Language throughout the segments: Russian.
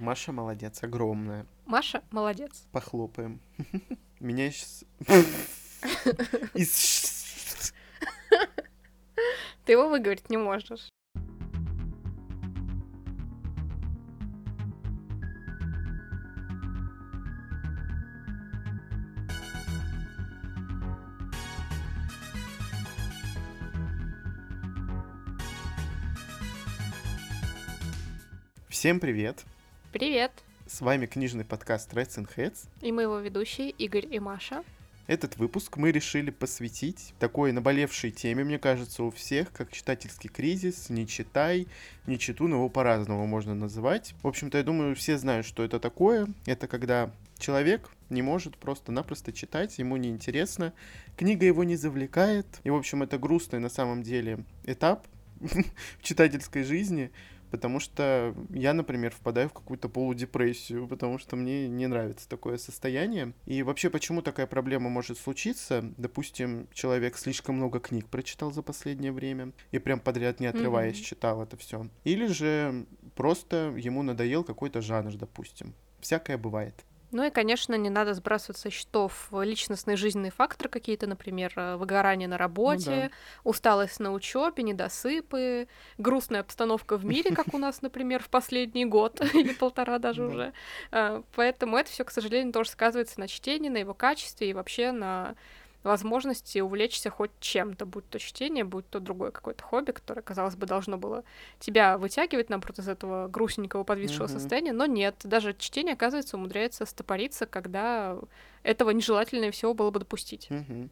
Маша молодец, огромная. Маша молодец. Похлопаем. Меня сейчас... Ты его выговорить не можешь. Всем привет! Привет! С вами книжный подкаст Reds and Heads. И мы его ведущие Игорь и Маша. Этот выпуск мы решили посвятить такой наболевшей теме, мне кажется, у всех, как читательский кризис, не читай, не читу, но его по-разному можно называть. В общем-то, я думаю, все знают, что это такое. Это когда человек не может просто-напросто читать, ему неинтересно, книга его не завлекает. И, в общем, это грустный на самом деле этап в читательской жизни, потому что я, например, впадаю в какую-то полудепрессию, потому что мне не нравится такое состояние. И вообще, почему такая проблема может случиться? Допустим, человек слишком много книг прочитал за последнее время и прям подряд не отрываясь mm-hmm. читал это все. Или же просто ему надоел какой-то жанр, допустим. Всякое бывает. Ну и, конечно, не надо сбрасывать со счетов личностные жизненные факторы какие-то, например, э, выгорание на работе, ну, да. усталость на учебе, недосыпы, грустная обстановка в мире, как у нас, например, в последний год или полтора даже уже. Э, поэтому это все, к сожалению, тоже сказывается на чтении, на его качестве и вообще на возможности увлечься хоть чем-то, будь то чтение, будь то другое какое-то хобби, которое, казалось бы, должно было тебя вытягивать, наоборот, из этого грустненького подвисшего mm-hmm. состояния, но нет, даже чтение, оказывается, умудряется стопориться, когда этого нежелательнее всего было бы допустить. Mm-hmm.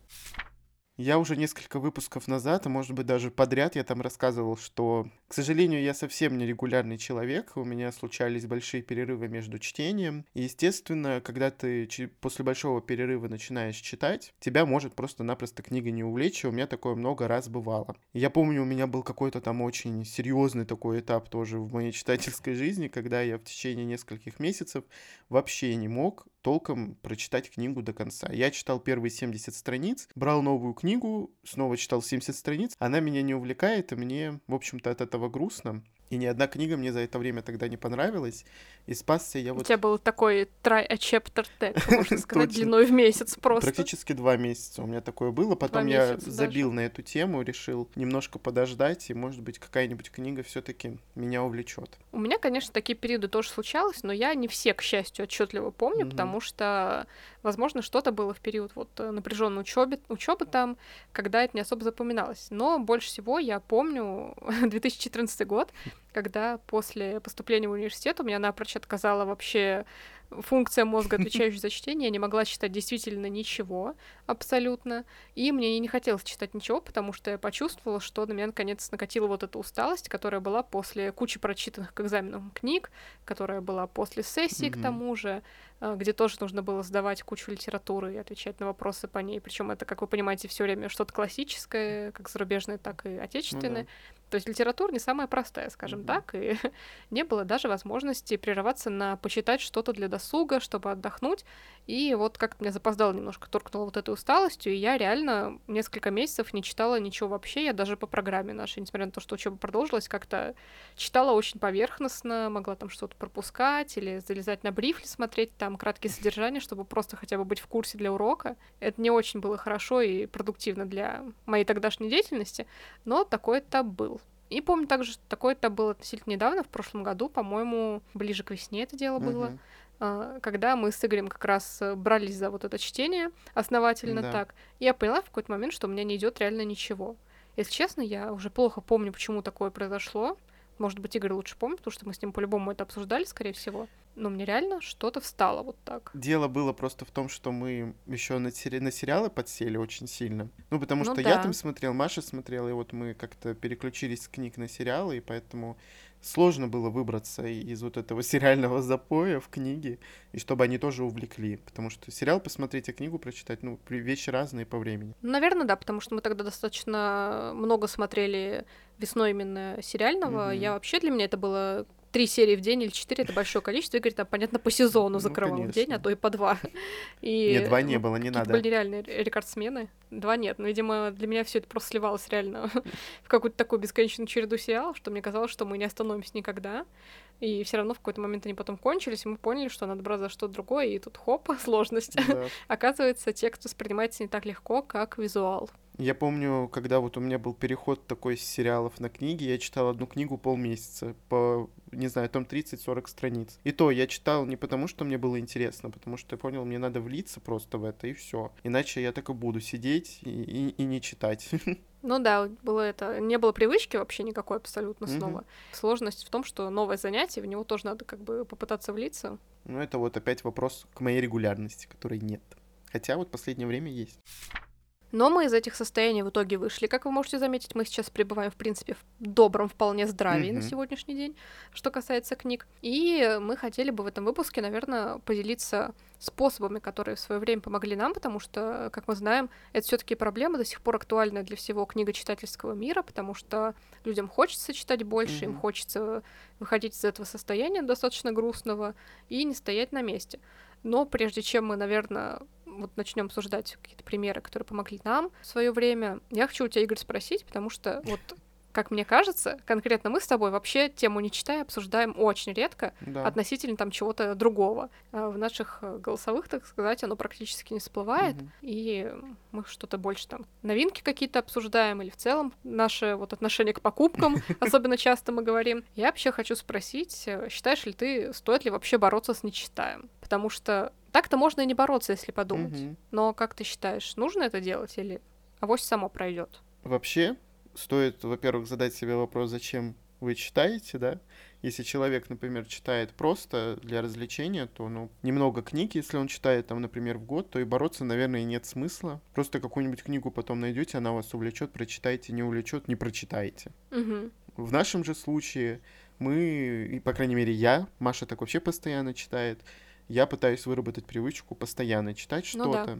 Я уже несколько выпусков назад, а может быть даже подряд, я там рассказывал, что, к сожалению, я совсем не регулярный человек, у меня случались большие перерывы между чтением. И, естественно, когда ты после большого перерыва начинаешь читать, тебя может просто-напросто книга не увлечь, и у меня такое много раз бывало. Я помню, у меня был какой-то там очень серьезный такой этап тоже в моей читательской жизни, когда я в течение нескольких месяцев вообще не мог толком прочитать книгу до конца. Я читал первые 70 страниц, брал новую книгу, снова читал 70 страниц. Она меня не увлекает, и мне, в общем-то, от этого грустно. И ни одна книга мне за это время тогда не понравилась. И спасся я вот... У тебя был такой try a chapter tag, можно сказать, длиной в месяц просто. Практически два месяца у меня такое было. Потом я забил на эту тему, решил немножко подождать, и, может быть, какая-нибудь книга все таки меня увлечет. У меня, конечно, такие периоды тоже случалось, но я не все, к счастью, отчетливо помню, потому что, возможно, что-то было в период вот э, напряженной учебы, учебы там, когда это не особо запоминалось. Но больше всего я помню 2014 год, когда после поступления в университет у меня напрочь отказала вообще функция мозга, отвечающая за чтение, я не могла читать действительно ничего абсолютно, и мне не хотелось читать ничего, потому что я почувствовала, что на меня наконец накатила вот эта усталость, которая была после кучи прочитанных к экзаменам книг, которая была после сессии mm-hmm. к тому же, а, где тоже нужно было сдавать кучу литературы и отвечать на вопросы по ней. Причем это, как вы понимаете, все время что-то классическое, как зарубежное, так и отечественное. Ну, да. То есть литература не самая простая, скажем mm-hmm. так, и не было даже возможности прерываться на почитать что-то для досуга, чтобы отдохнуть. И вот как-то меня запоздало немножко, торкнула вот этой усталостью, и я реально несколько месяцев не читала ничего вообще, я даже по программе нашей, несмотря на то, что учеба продолжилась, как-то читала очень поверхностно, могла там что-то пропускать или залезать на брифли, смотреть там краткие содержания, чтобы просто хотя бы быть в курсе для урока. Это не очень было хорошо и продуктивно для моей тогдашней деятельности, но такой-то был. И помню также, что такое-то было относительно недавно, в прошлом году, по-моему, ближе к весне это дело было. Uh-huh когда мы с Игорем как раз э, брались за вот это чтение основательно да. так, я поняла в какой-то момент, что у меня не идет реально ничего. Если честно, я уже плохо помню, почему такое произошло. Может быть, Игорь лучше помнит, потому что мы с ним по-любому это обсуждали, скорее всего. Но мне реально что-то встало вот так. Дело было просто в том, что мы еще на, сери- на сериалы подсели очень сильно. Ну, потому ну, что да. я там смотрел, Маша смотрела, и вот мы как-то переключились с книг на сериалы, и поэтому сложно было выбраться из вот этого сериального запоя в книге, и чтобы они тоже увлекли. Потому что сериал посмотреть, а книгу прочитать, ну, вещи разные по времени. Наверное, да, потому что мы тогда достаточно много смотрели весной именно сериального. Mm-hmm. Я вообще для меня это было три серии в день или четыре, это большое количество. Игорь там, понятно, по сезону ну, закрывал ну, в день, а то и по два. И, Нет, два не было, не надо. были реальные рекордсмены. Два нет. Но, видимо, для меня все это просто сливалось реально в какую-то такую бесконечную череду сериалов, что мне казалось, что мы не остановимся никогда. И все равно в какой-то момент они потом кончились, и мы поняли, что надо брать за что-то другое, и тут хоп, сложность. Да. Оказывается, текст воспринимается не так легко, как визуал. Я помню, когда вот у меня был переход такой с сериалов на книги, я читал одну книгу полмесяца по, не знаю, там 30-40 страниц. И то я читал не потому, что мне было интересно, потому что я понял, мне надо влиться просто в это, и все. Иначе я так и буду сидеть и, и, и не читать. Ну да, было это. Не было привычки вообще никакой абсолютно снова. Угу. Сложность в том, что новое занятие, в него тоже надо как бы попытаться влиться. Ну, это вот опять вопрос к моей регулярности, которой нет. Хотя вот последнее время есть. Но мы из этих состояний в итоге вышли. Как вы можете заметить, мы сейчас пребываем, в принципе, в добром вполне здравии mm-hmm. на сегодняшний день, что касается книг. И мы хотели бы в этом выпуске, наверное, поделиться способами, которые в свое время помогли нам, потому что, как мы знаем, это все-таки проблема до сих пор актуальная для всего книгочитательского мира, потому что людям хочется читать больше, mm-hmm. им хочется выходить из этого состояния достаточно грустного и не стоять на месте. Но прежде чем мы, наверное, вот начнем обсуждать какие-то примеры, которые помогли нам в свое время, я хочу у тебя, Игорь, спросить, потому что вот как мне кажется, конкретно мы с тобой вообще тему не читая обсуждаем очень редко да. относительно там чего-то другого. А в наших голосовых, так сказать, оно практически не всплывает, угу. и мы что-то больше там новинки какие-то обсуждаем или в целом наше вот отношение к покупкам особенно часто мы говорим. Я вообще хочу спросить, считаешь ли ты, стоит ли вообще бороться с нечитаем? Потому что так-то можно и не бороться, если подумать. Угу. Но как ты считаешь, нужно это делать или авось само пройдет? Вообще, стоит, во-первых, задать себе вопрос, зачем вы читаете, да? Если человек, например, читает просто для развлечения, то, ну, немного книг, если он читает, там, например, в год, то и бороться, наверное, нет смысла. Просто какую-нибудь книгу потом найдете, она вас увлечет, прочитайте, не увлечет, не прочитаете. Угу. В нашем же случае мы, и, по крайней мере, я, Маша так вообще постоянно читает, я пытаюсь выработать привычку постоянно читать что-то. Ну, да.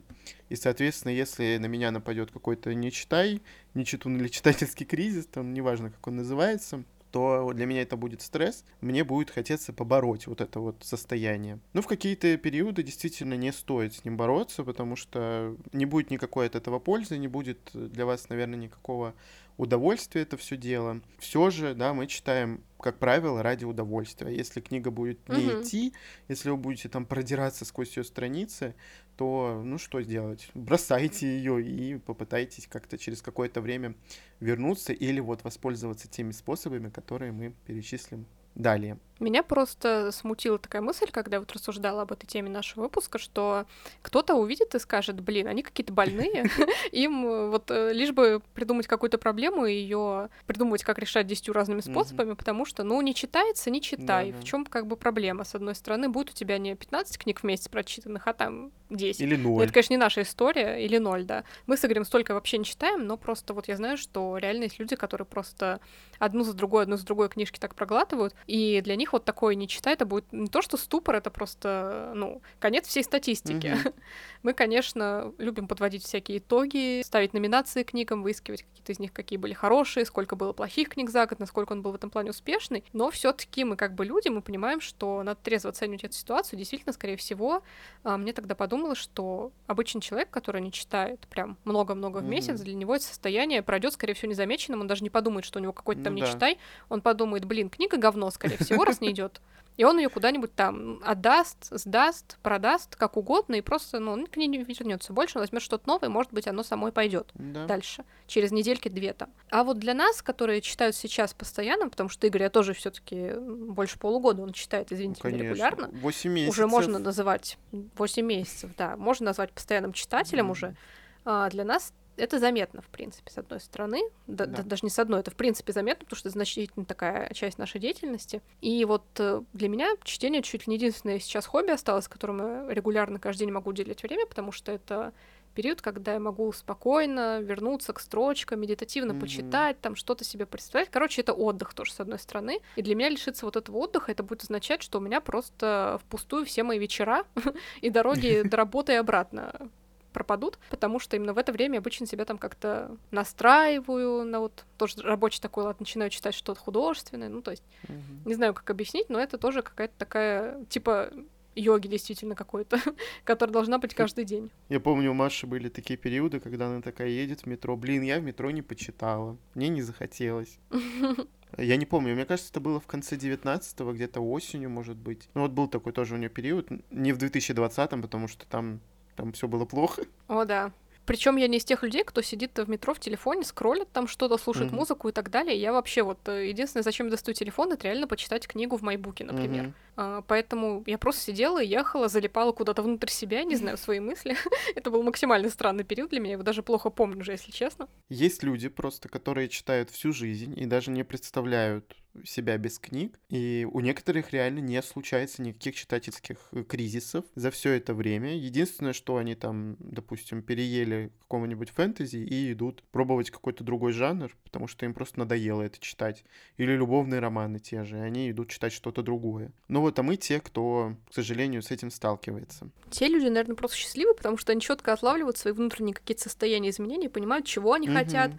И, соответственно, если на меня нападет какой-то не читай, не читун или читательский кризис, там неважно, как он называется, то для меня это будет стресс, мне будет хотеться побороть вот это вот состояние. Ну, в какие-то периоды действительно не стоит с ним бороться, потому что не будет никакой от этого пользы, не будет для вас, наверное, никакого удовольствия это все дело. Все же, да, мы читаем как правило, ради удовольствия. Если книга будет не угу. идти, если вы будете там продираться сквозь ее страницы, то ну что сделать? Бросайте ее и попытайтесь как-то через какое-то время вернуться или вот воспользоваться теми способами, которые мы перечислим далее. Меня просто смутила такая мысль, когда я вот рассуждала об этой теме нашего выпуска, что кто-то увидит и скажет, блин, они какие-то больные, им э, вот э, лишь бы придумать какую-то проблему и ее придумывать, как решать десятью разными способами, потому что, ну, не читается, не читай. В чем как бы проблема? С одной стороны, будет у тебя не 15 книг в месяц прочитанных, а там 10. Или 0. Это, конечно, не наша история, или 0, да. Мы с Игорем столько вообще не читаем, но просто вот я знаю, что реально есть люди, которые просто одну за другой, одну за другой книжки так проглатывают, и для них вот такое не читать, это будет не то, что ступор, это просто, ну, конец всей статистики. Mm-hmm. Мы, конечно, любим подводить всякие итоги, ставить номинации книгам, выискивать какие-то из них, какие были хорошие, сколько было плохих книг за год, насколько он был в этом плане успешный. Но все-таки мы как бы люди, мы понимаем, что надо трезво оценивать эту ситуацию. Действительно, скорее всего, а, мне тогда подумалось, что обычный человек, который не читает прям много-много в месяц, mm-hmm. для него это состояние пройдет, скорее всего, незамеченным. Он даже не подумает, что у него какой-то там ну, не да. читай. Он подумает, блин, книга говно, скорее всего, раз не идет. И он ее куда-нибудь там отдаст, сдаст, продаст, как угодно, и просто, ну, он к ней не вернется больше, он возьмет что-то новое, может быть, оно самой пойдет да. дальше, через недельки-две там. А вот для нас, которые читают сейчас постоянно, потому что Игорь, я тоже все-таки больше полугода он читает, извините, ну, регулярно. 8 месяцев. Уже можно называть 8 месяцев, да, можно назвать постоянным читателем mm. уже. А для нас это заметно, в принципе, с одной стороны. Да, да. Даже не с одной, это в принципе заметно, потому что это значительно такая часть нашей деятельности. И вот э, для меня чтение чуть ли не единственное сейчас хобби осталось, которому я регулярно каждый день могу уделять время, потому что это период, когда я могу спокойно вернуться к строчкам, медитативно mm-hmm. почитать, там что-то себе представить. Короче, это отдых тоже, с одной стороны. И для меня лишиться вот этого отдыха, это будет означать, что у меня просто впустую все мои вечера и дороги до работы и обратно пропадут, потому что именно в это время обычно себя там как-то настраиваю на вот тоже рабочий такой лад, начинаю читать что-то художественное, ну то есть угу. не знаю, как объяснить, но это тоже какая-то такая типа йоги действительно какой-то, которая должна быть каждый день. Я помню, у Маши были такие периоды, когда она такая едет в метро. Блин, я в метро не почитала. Мне не захотелось. Я не помню, мне кажется, это было в конце 19-го, где-то осенью, может быть. Ну вот был такой тоже у нее период, не в 2020-м, потому что там, там все было плохо. О, да. Причем я не из тех людей, кто сидит в метро в телефоне, скроллит там что-то, слушает mm-hmm. музыку и так далее. Я вообще вот э, единственное, зачем я достаю телефон, это реально почитать книгу в майбуке, например. Mm-hmm. А, поэтому я просто сидела, ехала, залипала куда-то внутрь себя, не знаю, свои мысли. это был максимально странный период для меня, я его даже плохо помню уже, если честно. Есть люди просто, которые читают всю жизнь и даже не представляют себя без книг, и у некоторых реально не случается никаких читательских э, кризисов за все это время. Единственное, что они там, допустим, переели какого-нибудь фэнтези и идут пробовать какой-то другой жанр, потому что им просто надоело это читать. Или любовные романы те же, и они идут читать что-то другое. Но вот а мы те, кто, к сожалению, с этим сталкивается. Те люди, наверное, просто счастливы, потому что они четко отлавливают свои внутренние какие-то состояния изменений, понимают, чего они угу. хотят,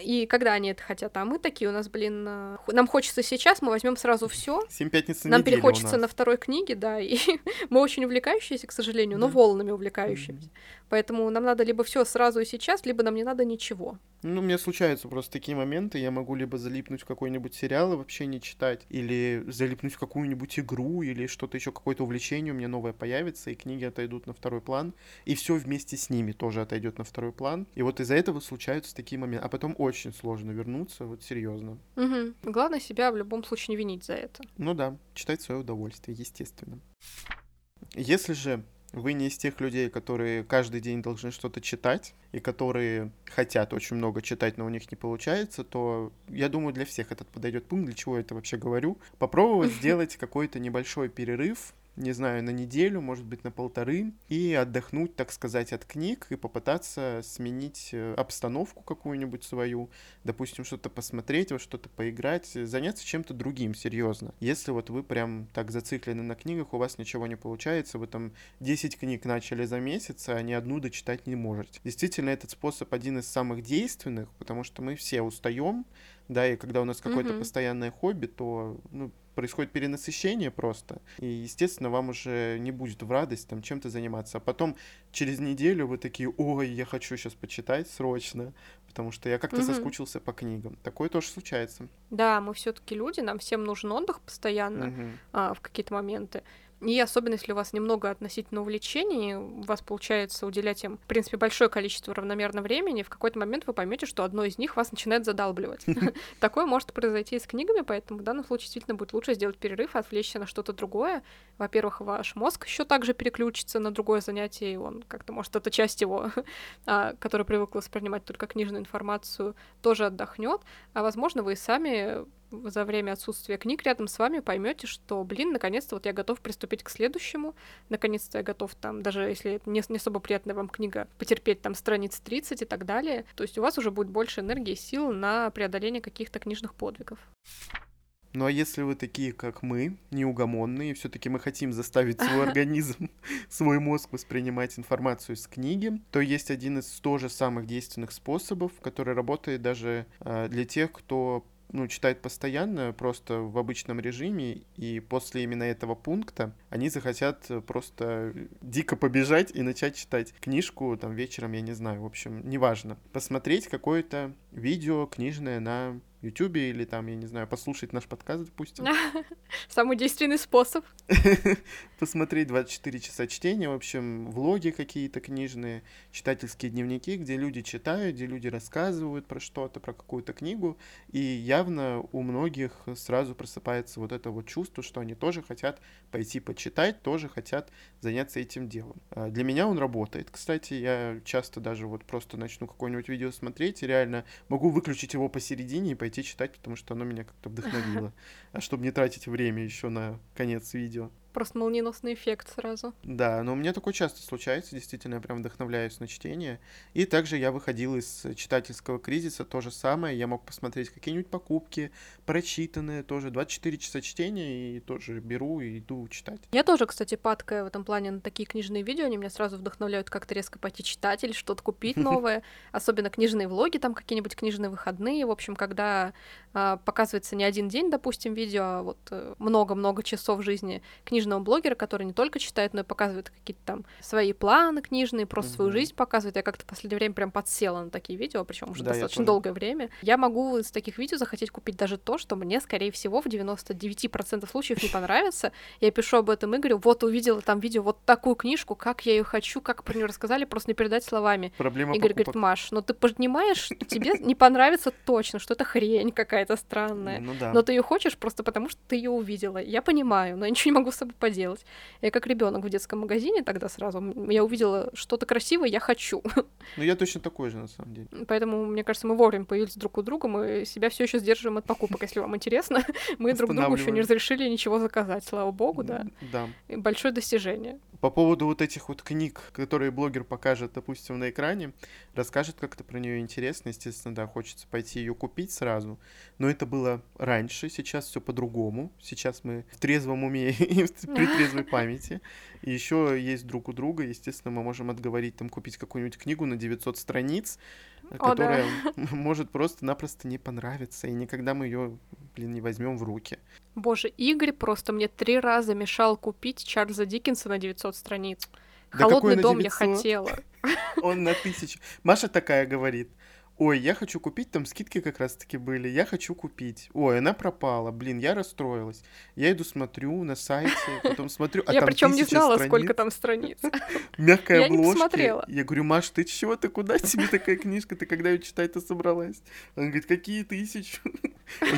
и когда они это хотят, а мы такие, у нас, блин, э, нам хочется сейчас, мы возьмем сразу все. Семь пятниц Нам перехочется на второй книге, да, и мы очень увлекающиеся, к сожалению, но волнами увлекающимися. Поэтому нам надо либо все сразу и сейчас, либо нам не надо ничего. Ну, у меня случаются просто такие моменты, я могу либо залипнуть в какой-нибудь сериал и вообще не читать, или залипнуть в какую-нибудь игру, или что-то еще, какое-то увлечение у меня новое появится, и книги отойдут на второй план, и все вместе с ними тоже отойдет на второй план. И вот из-за этого случаются такие моменты. А потом очень сложно вернуться, вот серьезно. Угу. Главное себя в любом случае не винить за это. Ну да, читать свое удовольствие, естественно. Если же вы не из тех людей, которые каждый день должны что-то читать, и которые хотят очень много читать, но у них не получается, то я думаю, для всех этот подойдет пункт, для чего я это вообще говорю. Попробовать сделать какой-то небольшой перерыв не знаю, на неделю, может быть, на полторы, и отдохнуть, так сказать, от книг и попытаться сменить э, обстановку какую-нибудь свою, допустим, что-то посмотреть, во что-то поиграть, заняться чем-то другим, серьезно. Если вот вы прям так зациклены на книгах, у вас ничего не получается, вы там 10 книг начали за месяц, а ни одну дочитать не можете. Действительно, этот способ один из самых действенных, потому что мы все устаем, да, и когда у нас какое-то mm-hmm. постоянное хобби, то ну, происходит перенасыщение просто, и, естественно, вам уже не будет в радость там чем-то заниматься. А потом через неделю вы такие, ой, я хочу сейчас почитать срочно, потому что я как-то угу. соскучился по книгам. Такое тоже случается. Да, мы все-таки люди, нам всем нужен отдых постоянно угу. а, в какие-то моменты. И особенно, если у вас немного относительно увлечений, у вас получается уделять им, в принципе, большое количество равномерно времени, в какой-то момент вы поймете, что одно из них вас начинает задалбливать. Такое может произойти и с книгами, поэтому в данном случае действительно будет лучше сделать перерыв, отвлечься на что-то другое. Во-первых, ваш мозг еще также переключится на другое занятие, и он как-то, может, эта часть его, а, которая привыкла воспринимать только книжную информацию, тоже отдохнет. А возможно, вы и сами за время отсутствия книг рядом с вами поймете, что, блин, наконец-то вот я готов приступить к следующему, наконец-то я готов там, даже если это не, не особо приятная вам книга, потерпеть там страниц 30 и так далее. То есть у вас уже будет больше энергии и сил на преодоление каких-то книжных подвигов. Ну а если вы такие, как мы, неугомонные, все-таки мы хотим заставить свой организм, свой мозг воспринимать информацию из книги, то есть один из тоже самых действенных способов, который работает даже э, для тех, кто ну, читают постоянно, просто в обычном режиме, и после именно этого пункта они захотят просто дико побежать и начать читать книжку там вечером, я не знаю, в общем, неважно. Посмотреть какое-то видео книжное на Ютубе или там, я не знаю, послушать наш подкаст, допустим. Самый действенный способ. Посмотреть 24 часа чтения, в общем, влоги какие-то книжные, читательские дневники, где люди читают, где люди рассказывают про что-то, про какую-то книгу, и явно у многих сразу просыпается вот это вот чувство, что они тоже хотят пойти почитать, тоже хотят заняться этим делом. А, для меня он работает. Кстати, я часто даже вот просто начну какое-нибудь видео смотреть, и реально могу выключить его посередине и пойти пойти читать, потому что оно меня как-то вдохновило. А чтобы не тратить время еще на конец видео. Просто молниеносный эффект сразу. Да, но у меня такое часто случается, действительно, я прям вдохновляюсь на чтение. И также я выходил из читательского кризиса, то же самое, я мог посмотреть какие-нибудь покупки, прочитанные, тоже 24 часа чтения, и тоже беру и иду читать. Я тоже, кстати, падкая в этом плане на такие книжные видео, они меня сразу вдохновляют как-то резко пойти читать или что-то купить новое, особенно книжные влоги, там какие-нибудь книжные выходные, в общем, когда а, показывается не один день, допустим, видео, а вот э, много-много часов жизни книжных книжного блогера, который не только читает, но и показывает какие-то там свои планы книжные, просто mm-hmm. свою жизнь показывает. Я как-то в последнее время прям подсела на такие видео, причем уже да, достаточно долгое время. Я могу из таких видео захотеть купить даже то, что мне, скорее всего, в 99% случаев не понравится. Я пишу об этом и говорю, вот увидела там видео, вот такую книжку, как я ее хочу, как про нее рассказали, просто не передать словами. Проблема Игорь покупок. говорит, Маш, но ты понимаешь, тебе не понравится точно, что это хрень какая-то странная. Ну, да. Но ты ее хочешь просто потому, что ты ее увидела. Я понимаю, но я ничего не могу с собой поделать. Я как ребенок в детском магазине тогда сразу. Я увидела что-то красивое, я хочу. Ну, я точно такой же, на самом деле. Поэтому, мне кажется, мы вовремя появились друг у друга, мы себя все еще сдерживаем от покупок, если вам интересно. Мы друг другу еще не разрешили ничего заказать, слава богу, да. Да. Большое достижение. По поводу вот этих вот книг, которые блогер покажет, допустим, на экране, расскажет как-то про нее интересно, естественно, да, хочется пойти ее купить сразу. Но это было раньше, сейчас все по-другому. Сейчас мы в трезвом уме и при трезвой памяти. И еще есть друг у друга, естественно, мы можем отговорить там купить какую-нибудь книгу на 900 страниц, О, которая да. может просто-напросто не понравиться, и никогда мы ее, блин, не возьмем в руки. Боже, Игорь просто мне три раза мешал купить Чарльза Диккенса на 900 страниц. Да Холодный дом 900? я хотела. Он на тысячу. Маша такая говорит. Ой, я хочу купить, там скидки как раз-таки были, я хочу купить. Ой, она пропала, блин, я расстроилась. Я иду смотрю на сайте, потом смотрю, а Я причем не знала, страниц. сколько там страниц. Мягкая обложка. Я. Я говорю, Маш, ты чего, ты куда тебе такая книжка, ты когда ее читать-то собралась? Она говорит, какие тысячи?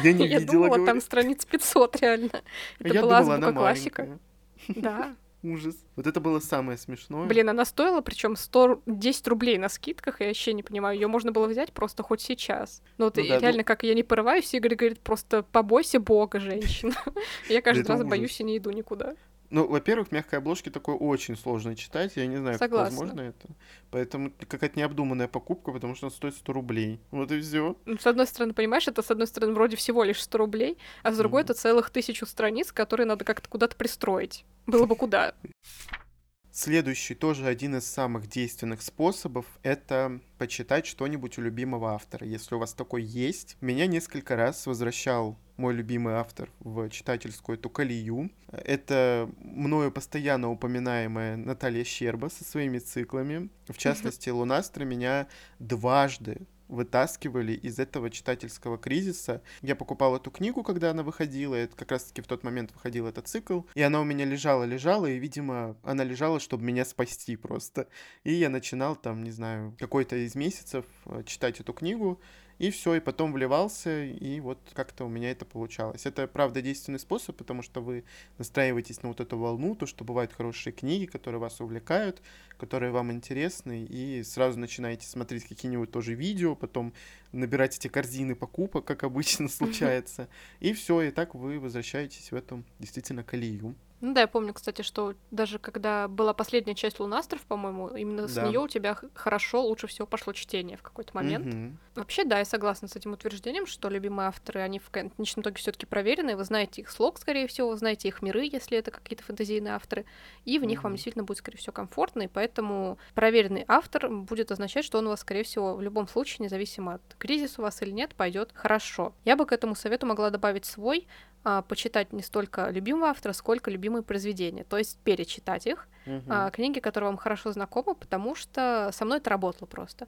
Я не видела, Я думала, там страниц 500 реально. Это была азбука классика. Да. Ужас. Вот это было самое смешное. Блин, она стоила, причем 110 рублей на скидках, я вообще не понимаю. Ее можно было взять просто хоть сейчас. Ну, вот ну, да, реально, ну... как я не порываюсь, Игорь говорит, просто побойся бога, женщина. Я каждый раз боюсь и не иду никуда. Ну, во-первых, мягкой обложки такое очень сложно читать. Я не знаю, Согласна. как возможно это. Поэтому какая-то необдуманная покупка, потому что она стоит 100 рублей. Вот и все. Ну, с одной стороны, понимаешь, это с одной стороны вроде всего лишь 100 рублей, а с другой mm-hmm. это целых тысячу страниц, которые надо как-то куда-то пристроить. Было бы куда. Следующий, тоже один из самых действенных способов, это почитать что-нибудь у любимого автора. Если у вас такой есть, меня несколько раз возвращал мой любимый автор в читательскую эту колею. Это мною постоянно упоминаемая Наталья Щерба со своими циклами. В частности, Лунастра меня дважды вытаскивали из этого читательского кризиса. Я покупал эту книгу, когда она выходила, это как раз-таки в тот момент выходил этот цикл, и она у меня лежала-лежала, и, видимо, она лежала, чтобы меня спасти просто. И я начинал там, не знаю, какой-то из месяцев э, читать эту книгу, и все, и потом вливался, и вот как-то у меня это получалось. Это, правда, действенный способ, потому что вы настраиваетесь на вот эту волну, то, что бывают хорошие книги, которые вас увлекают, которые вам интересны, и сразу начинаете смотреть какие-нибудь тоже видео, потом набирать эти корзины покупок, как обычно случается, и все, и так вы возвращаетесь в эту действительно колею. Ну да, я помню, кстати, что даже когда была последняя часть Лунастров, по-моему, именно с нее у тебя хорошо, лучше всего пошло чтение в какой-то момент. Угу. Вообще, да, я согласна с этим утверждением, что любимые авторы, они в конечном итоге все-таки проверенные, вы знаете их слог, скорее всего, вы знаете их миры, если это какие-то фэнтезийные авторы, и в угу. них вам действительно будет, скорее всего, комфортно, и поэтому проверенный автор будет означать, что он у вас, скорее всего, в любом случае, независимо от кризиса у вас или нет, пойдет хорошо. Я бы к этому совету могла добавить свой, а, почитать не столько любимого автора, сколько любимые произведения, то есть перечитать их, угу. книги, которые вам хорошо знакомы, потому что со мной это работало просто.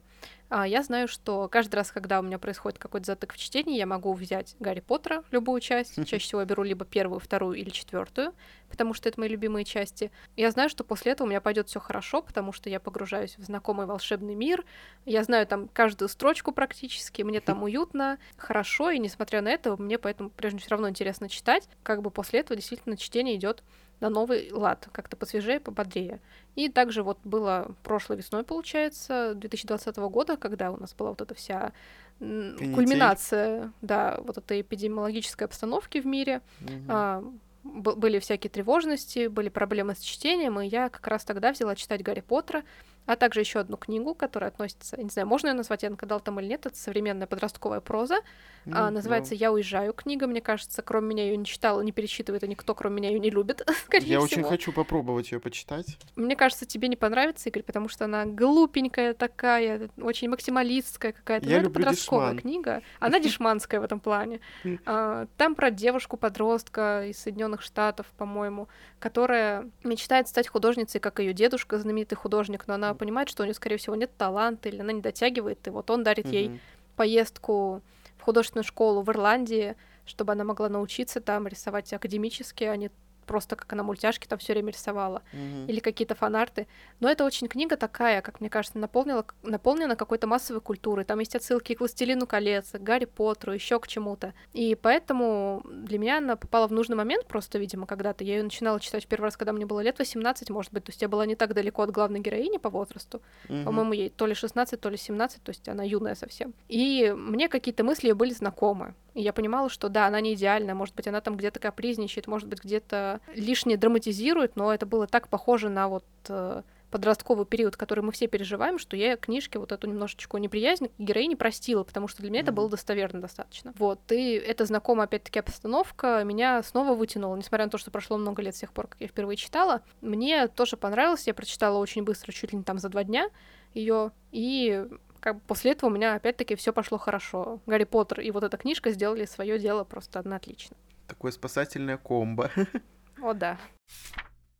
А, я знаю, что каждый раз, когда у меня происходит какой-то затык в чтении, я могу взять Гарри Поттера, любую часть. Чаще всего я беру либо первую, вторую или четвертую, потому что это мои любимые части. Я знаю, что после этого у меня пойдет все хорошо, потому что я погружаюсь в знакомый волшебный мир. Я знаю там каждую строчку практически, мне там уютно, хорошо, и несмотря на это, мне поэтому прежде все равно интересно читать. Как бы после этого действительно чтение идет на новый лад, как-то посвежее, пободрее. И также вот было прошлой весной, получается, 2020 года, когда у нас была вот эта вся Канитель. кульминация, да, вот этой эпидемиологической обстановки в мире. Угу. А, были всякие тревожности, были проблемы с чтением, и я как раз тогда взяла читать Гарри Поттера, а также еще одну книгу, которая относится, не знаю, можно ее назвать Янка Далтом или нет, это современная подростковая проза, ну, а, называется да. «Я уезжаю» книга, мне кажется, кроме меня ее не читала, не перечитывает, и никто, кроме меня, ее не любит, скорее Я всего. очень хочу попробовать ее почитать. Мне кажется, тебе не понравится, Игорь, потому что она глупенькая такая, очень максималистская какая-то. Я ну, люблю это подростковая дешман. книга. Она дешманская в этом плане. А, там про девушку-подростка из Соединенных Штатов, по-моему, которая мечтает стать художницей, как ее дедушка, знаменитый художник, но она понимает, что у нее, скорее всего, нет таланта, или она не дотягивает, и вот он дарит ей поездку в художественную школу в Ирландии, чтобы она могла научиться там рисовать академически, а не просто как она мультяшки там все время рисовала, Мгм. или какие-то фанарты. Но это очень книга такая, как мне кажется, наполнила, наполнена какой-то массовой культурой. Там есть отсылки к «Властелину колец», к Гарри Поттеру, еще к чему-то. И поэтому для меня она попала в нужный момент просто, видимо, когда-то. Я ее начинала читать в первый раз, когда мне было лет 18, может быть. То есть я была не так далеко от главной героини по возрасту. Мгм. По-моему, ей то ли 16, то ли 17, то есть она юная совсем. И мне какие-то мысли были знакомы. И я понимала, что да, она не идеальная, может быть, она там где-то капризничает, может быть, где-то лишнее драматизирует, но это было так похоже на вот э, подростковый период, который мы все переживаем, что я книжке вот эту немножечко неприязнь к героине простила, потому что для меня это Мгм. было достоверно достаточно. Вот, и эта знакомая, опять-таки, обстановка меня снова вытянула, несмотря на то, что прошло много лет с тех пор, как я впервые читала. Мне тоже понравилось, я прочитала очень быстро, чуть ли не там за два дня ее, и как бы после этого у меня опять-таки все пошло хорошо. Гарри Поттер и вот эта книжка сделали свое дело просто одно отлично. Такое спасательное комбо. О, да.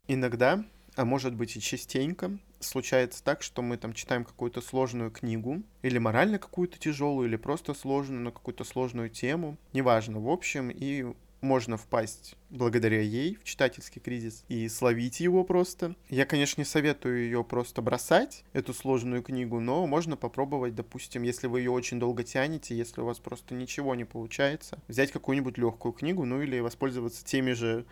Иногда, а может быть и частенько, случается так, что мы там читаем какую-то сложную книгу, или морально какую-то тяжелую, или просто сложную, на какую-то сложную тему, неважно, в общем, и можно впасть благодаря ей в читательский кризис и словить его просто. Я, конечно, не советую ее просто бросать, эту сложную книгу, но можно попробовать, допустим, если вы ее очень долго тянете, если у вас просто ничего не получается, взять какую-нибудь легкую книгу, ну или воспользоваться теми же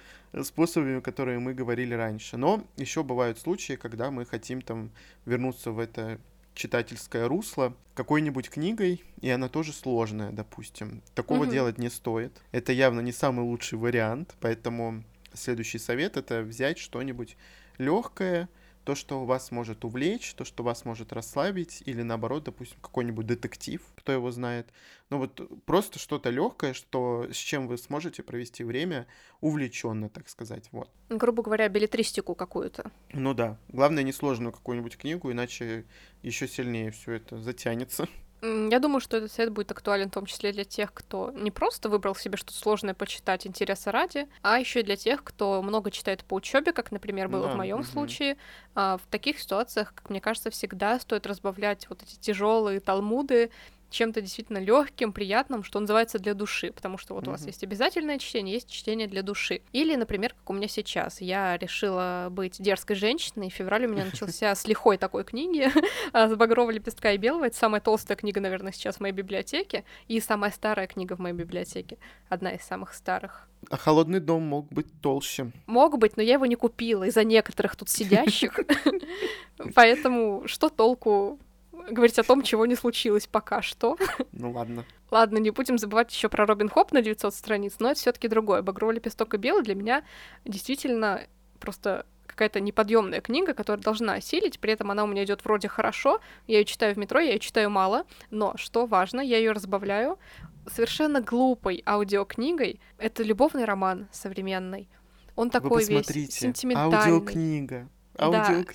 способами, которые мы говорили раньше. Но еще бывают случаи, когда мы хотим там вернуться в это читательское русло какой-нибудь книгой, и она тоже сложная, допустим. Такого Мгм. делать не стоит. Это явно не самый лучший вариант, поэтому следующий совет это взять что-нибудь легкое, то, что вас может увлечь, то, что вас может расслабить, или наоборот, допустим, какой-нибудь детектив, кто его знает. Ну вот просто что-то легкое, что с чем вы сможете провести время увлеченно, так сказать. Вот. Грубо говоря, билетристику какую-то. Ну да. Главное, несложную какую-нибудь книгу, иначе еще сильнее все это затянется. Я думаю, что этот совет будет актуален в том числе для тех, кто не просто выбрал себе что-то сложное почитать интереса ради, а еще и для тех, кто много читает по учебе, как, например, было Да, в моем мгм. случае. А, в таких ситуациях, как мне кажется, всегда стоит разбавлять вот эти тяжелые талмуды чем-то действительно легким, приятным, что называется для души, потому что вот у вас есть обязательное чтение, есть чтение для души. Или, например, как у меня сейчас, я решила быть дерзкой женщиной, и февраль у меня начался с лихой такой книги, с багрового лепестка и белого. Это самая толстая книга, наверное, сейчас в моей библиотеке, и самая старая книга в моей библиотеке, одна из самых старых. А холодный дом мог быть толще. Мог быть, но я его не купила из-за некоторых тут сидящих. Поэтому что толку говорить о том, чего не случилось пока что? Ну ладно. Ладно, не будем забывать еще про Робин Хоп на 900 страниц, но это все-таки другое. Багровый лепесток и белый для меня действительно просто какая-то неподъемная книга, которая должна осилить, при этом она у меня идет вроде хорошо, я ее читаю в метро, я ее читаю мало, но что важно, я ее разбавляю совершенно глупой аудиокнигой. Это любовный роман современный. Он Вы такой весь посмотрите. сентиментальный. Аудиокнига. Да.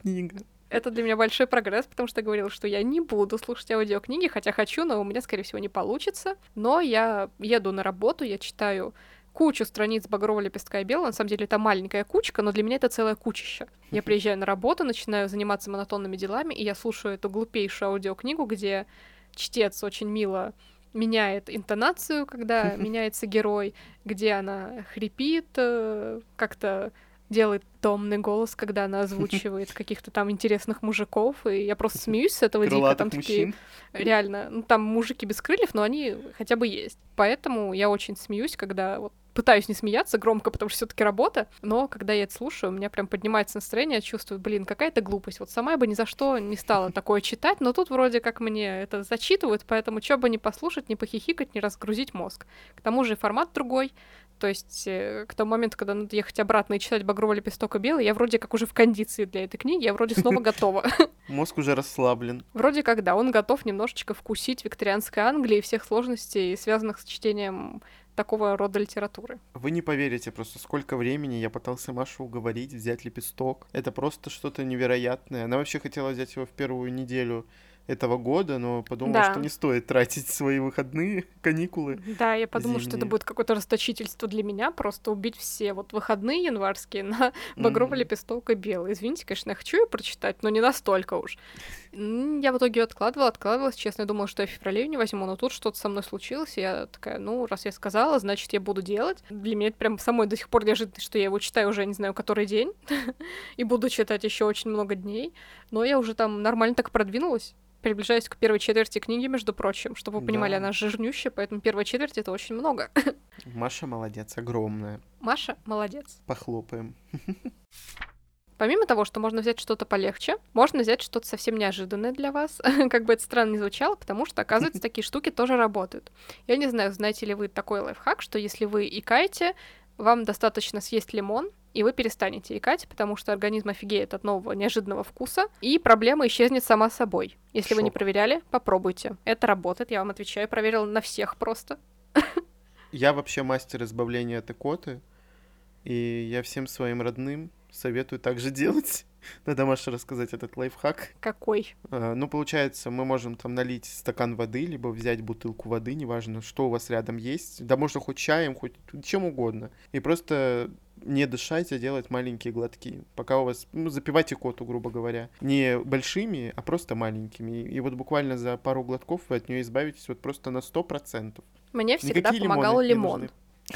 Это для меня большой прогресс, потому что я говорила, что я не буду слушать аудиокниги, хотя хочу, но у меня, скорее всего, не получится. Но я еду на работу, я читаю кучу страниц багрового лепестка и белого. На самом деле это маленькая кучка, но для меня это целое кучище. Я приезжаю на работу, начинаю заниматься монотонными делами, и я слушаю эту глупейшую аудиокнигу, где чтец очень мило меняет интонацию, когда меняется герой, где она хрипит, э, как-то делает томный голос, когда она озвучивает каких-то там интересных мужиков, и я просто смеюсь с этого дико, там такие реально, ну там мужики без крыльев, но они хотя бы есть. Поэтому я очень смеюсь, когда вот пытаюсь не смеяться громко, потому что все таки работа, но когда я это слушаю, у меня прям поднимается настроение, я чувствую, блин, какая-то глупость. Вот сама я бы ни за что не стала такое читать, но тут вроде как мне это зачитывают, поэтому что бы не послушать, не похихикать, не разгрузить мозг. К тому же формат другой, То есть э, к тому моменту, когда надо ехать обратно и читать «Багровый лепесток и белый», я вроде как уже в кондиции для этой книги, я вроде снова готова. Мозг уже расслаблен. Вроде как, да, он готов немножечко вкусить викторианской Англии и всех сложностей, связанных с чтением такого рода литературы. Вы не поверите просто, сколько времени я пытался Машу уговорить взять лепесток. Это просто что-то невероятное. Она вообще хотела взять его в первую неделю этого года, но подумала, Да. что не стоит тратить свои выходные, каникулы. Да, я подумала, что это Зимние. будет какое-то расточительство для меня, просто убить все вот выходные январские на багровый Мгм. лепесток и белый. Извините, конечно, я хочу ее прочитать, но не настолько уж. Я в итоге откладывала, откладывалась, честно, я думала, что я в феврале не возьму, но тут что-то со мной случилось, и я такая, ну, раз я сказала, значит, я буду делать. Для меня это прям самой до сих пор неожиданно, что я его читаю уже, не знаю, который день, и буду читать еще очень много дней, но я уже там нормально так продвинулась. Приближаюсь к первой четверти книги, между прочим, чтобы вы понимали, Да. она жирнющая, поэтому первая четверть это очень много. Маша молодец, огромная. Маша молодец. Похлопаем. Помимо того, что можно взять что-то полегче, можно взять что-то совсем неожиданное для вас. как бы это странно не звучало, потому что, оказывается, такие штуки тоже работают. Я не знаю, знаете ли вы такой лайфхак, что если вы икаете, вам достаточно съесть лимон, и вы перестанете икать, потому что организм офигеет от нового неожиданного вкуса, и проблема исчезнет сама собой. Если вы не Шок. проверяли, попробуйте. Это работает, я вам отвечаю, проверила на всех просто. Я вообще мастер избавления от икоты, и я всем своим родным советую так же делать. Надо Маше рассказать этот лайфхак. Какой? А, Ну, получается, мы можем там налить стакан воды, либо взять бутылку воды, неважно, что у вас рядом есть. Да можно хоть чаем, хоть чем угодно. И просто не дышать, а делать маленькие глотки. Пока у вас, ну, запивайте коту, грубо говоря. Не большими, а просто маленькими. И вот буквально за пару глотков вы от нее избавитесь вот просто на 100%. Мне всегда Никакие помогал лимон.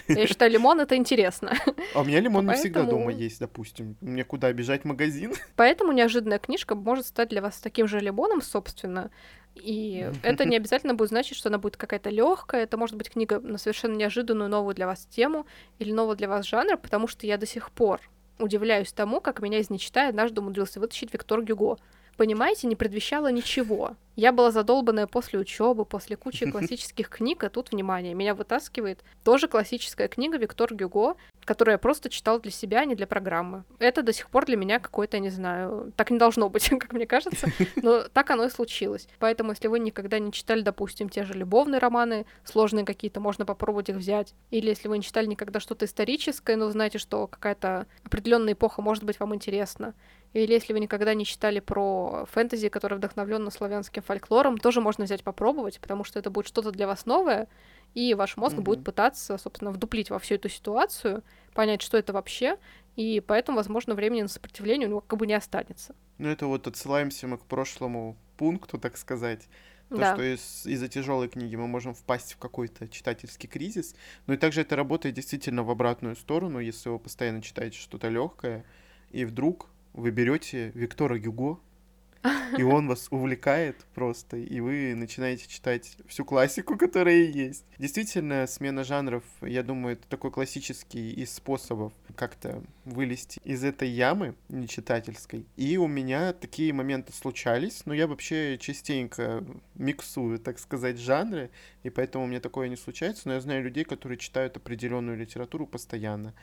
Я считаю, лимон это интересно. А у меня лимон не всегда дома есть, допустим. Мне куда бежать в магазин? Поэтому неожиданная книжка может стать для вас таким же лимоном, собственно. И это не обязательно будет значить, что она будет какая-то легкая. Это может быть книга на совершенно неожиданную новую для вас тему или новый для вас жанр, потому что я до сих пор удивляюсь тому, как меня из нечитая однажды умудрился вытащить Виктор Гюго. Понимаете, не предвещало ничего. Я была задолбанная после учебы, после кучи классических книг, а тут, внимание, меня вытаскивает тоже классическая книга Виктор Гюго, которую я просто читала для себя, а не для программы. Это до сих пор для меня какое-то, не знаю, так не должно быть, как мне кажется, но так оно и случилось. Поэтому, если вы никогда не читали, допустим, те же любовные романы, сложные какие-то, можно попробовать их взять. Или если вы не читали никогда что-то историческое, но знаете, что какая-то определенная эпоха может быть вам интересна. Или если вы никогда не читали про фэнтези, которое вдохновлено славянским фольклором, тоже можно взять попробовать, потому что это будет что-то для вас новое, и ваш мозг Мгм. будет пытаться, собственно, вдуплить во всю эту ситуацию, понять, что это вообще, и поэтому, возможно, времени на сопротивление у него как бы не останется. Ну, это вот отсылаемся мы к прошлому пункту, так сказать. То, да. что из- из-за тяжелой книги мы можем впасть в какой-то читательский кризис. Ну и также это работает действительно в обратную сторону, если вы постоянно читаете что-то легкое, и вдруг вы берете Виктора Гюго, и он вас увлекает просто, и вы начинаете читать всю классику, которая есть. Действительно, смена жанров, я думаю, это такой классический из способов как-то вылезти из этой ямы нечитательской. И у меня такие моменты случались, но я вообще частенько миксую, так сказать, жанры, и поэтому у меня такое не случается, но я знаю людей, которые читают определенную литературу постоянно.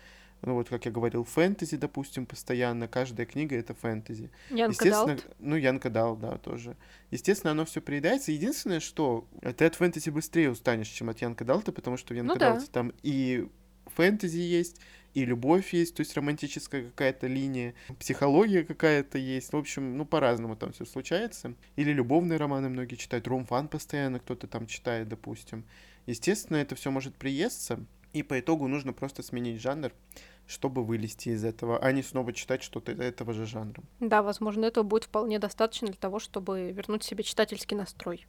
Ну вот, как я говорил, фэнтези, допустим, постоянно, каждая книга — это фэнтези. Янка Естественно, Далт. ну, Янка Дал, да, тоже. Естественно, оно все приедается. Единственное, что ты от фэнтези быстрее устанешь, чем от Янка Далта, потому что в Янка Ну да. Далте там и фэнтези есть, и любовь есть, то есть романтическая какая-то линия, психология какая-то есть. В общем, ну, по-разному там все случается. Или любовные романы многие читают, ром-фан постоянно кто-то там читает, допустим. Естественно, это все может приесться, и по итогу нужно просто сменить жанр, чтобы вылезти из этого, а не снова читать что-то этого же жанра. Да, возможно, этого будет вполне достаточно для того, чтобы вернуть себе читательский настрой.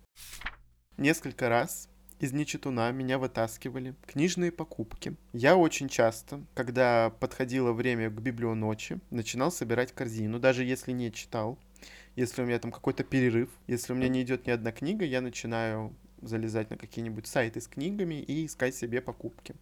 Несколько раз из нечитуна меня вытаскивали книжные покупки. Я очень часто, когда подходило время к библионочи, начинал собирать корзину, даже если не читал. Если у меня там какой-то перерыв, если у меня не идет ни одна книга, я начинаю залезать на какие-нибудь сайты с книгами и искать себе покупки.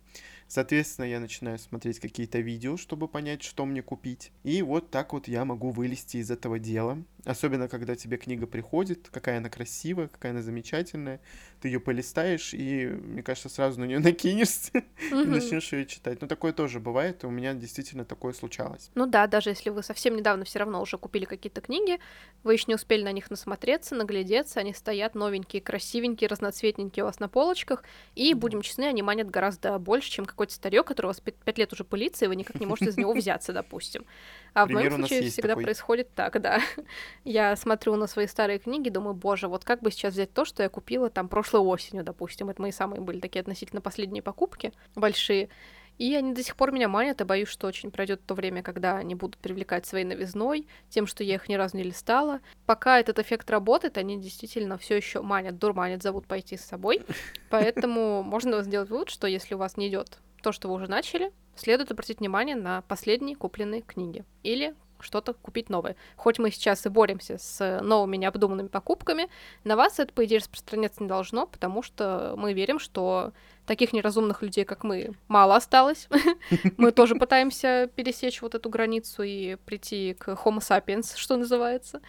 Соответственно, я начинаю смотреть какие-то видео, чтобы понять, что мне купить. И вот так вот я могу вылезти из этого дела. Особенно, когда тебе книга приходит, какая она красивая, какая она замечательная. Ты ее полистаешь, и, мне кажется, сразу на нее накинешься и начнешь ее читать. Ну, такое тоже бывает, и у меня действительно такое случалось. Ну да, даже если вы совсем недавно все равно уже купили какие-то книги, вы еще не успели на них насмотреться, наглядеться, они стоят новенькие, красивенькие, разноцветненькие у вас на полочках, и, будем честны, они манят гораздо больше, чем какой-то старек, который у вас пять лет уже пылится, и вы никак не можете из него взяться, допустим. А в моем случае всегда происходит так, да. Я смотрю на свои старые книги, думаю, боже, вот как бы сейчас взять то, что я купила там прошлой осенью, допустим. Это мои самые были такие относительно последние покупки большие. И они до сих пор меня манят, и боюсь, что очень пройдет то время, когда они будут привлекать своей новизной, тем, что я их ни разу не листала. Пока этот эффект работает, они действительно все еще манят, дурманят, зовут пойти с собой. Поэтому можно сделать вывод, что если у вас не идет то, что вы уже начали, следует обратить внимание на последние купленные книги или что-то купить новое. Хоть мы сейчас и боремся с новыми необдуманными покупками, на вас это, по идее, распространяться не должно, потому что мы верим, что таких неразумных людей, как мы, мало осталось. Мы тоже пытаемся пересечь вот эту границу и прийти к Homo sapiens, что называется.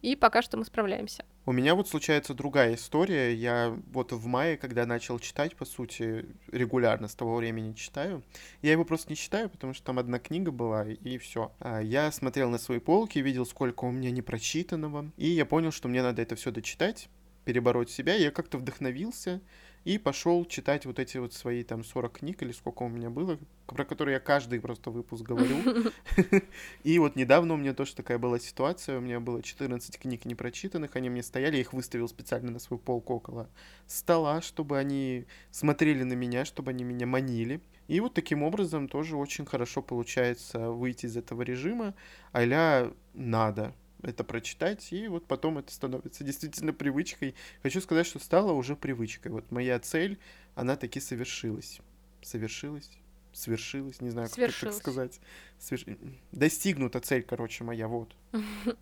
И пока что мы справляемся. У меня вот случается другая история. Я вот в мае, когда начал читать, по сути, регулярно с того времени читаю. Я его просто не читаю, потому что там одна книга была, и все. А я смотрел на свои полки, видел, сколько у меня непрочитанного, и я понял, что мне надо это все дочитать, перебороть себя. Я как-то вдохновился, и пошел читать вот эти вот свои там 40 книг или сколько у меня было, про которые я каждый просто выпуск говорю. И вот недавно у меня тоже такая была ситуация, у меня было 14 книг непрочитанных, они мне стояли, я их выставил специально на свою полку около стола, чтобы они смотрели на меня, чтобы они меня манили. И вот таким образом тоже очень хорошо получается выйти из этого режима, а надо, это прочитать, и вот потом это становится действительно привычкой. Хочу сказать, что стало уже привычкой. Вот моя цель, она таки совершилась. Совершилась? Свершилась? Не знаю, как это так сказать. Сверш... Достигнута цель, короче, моя, вот.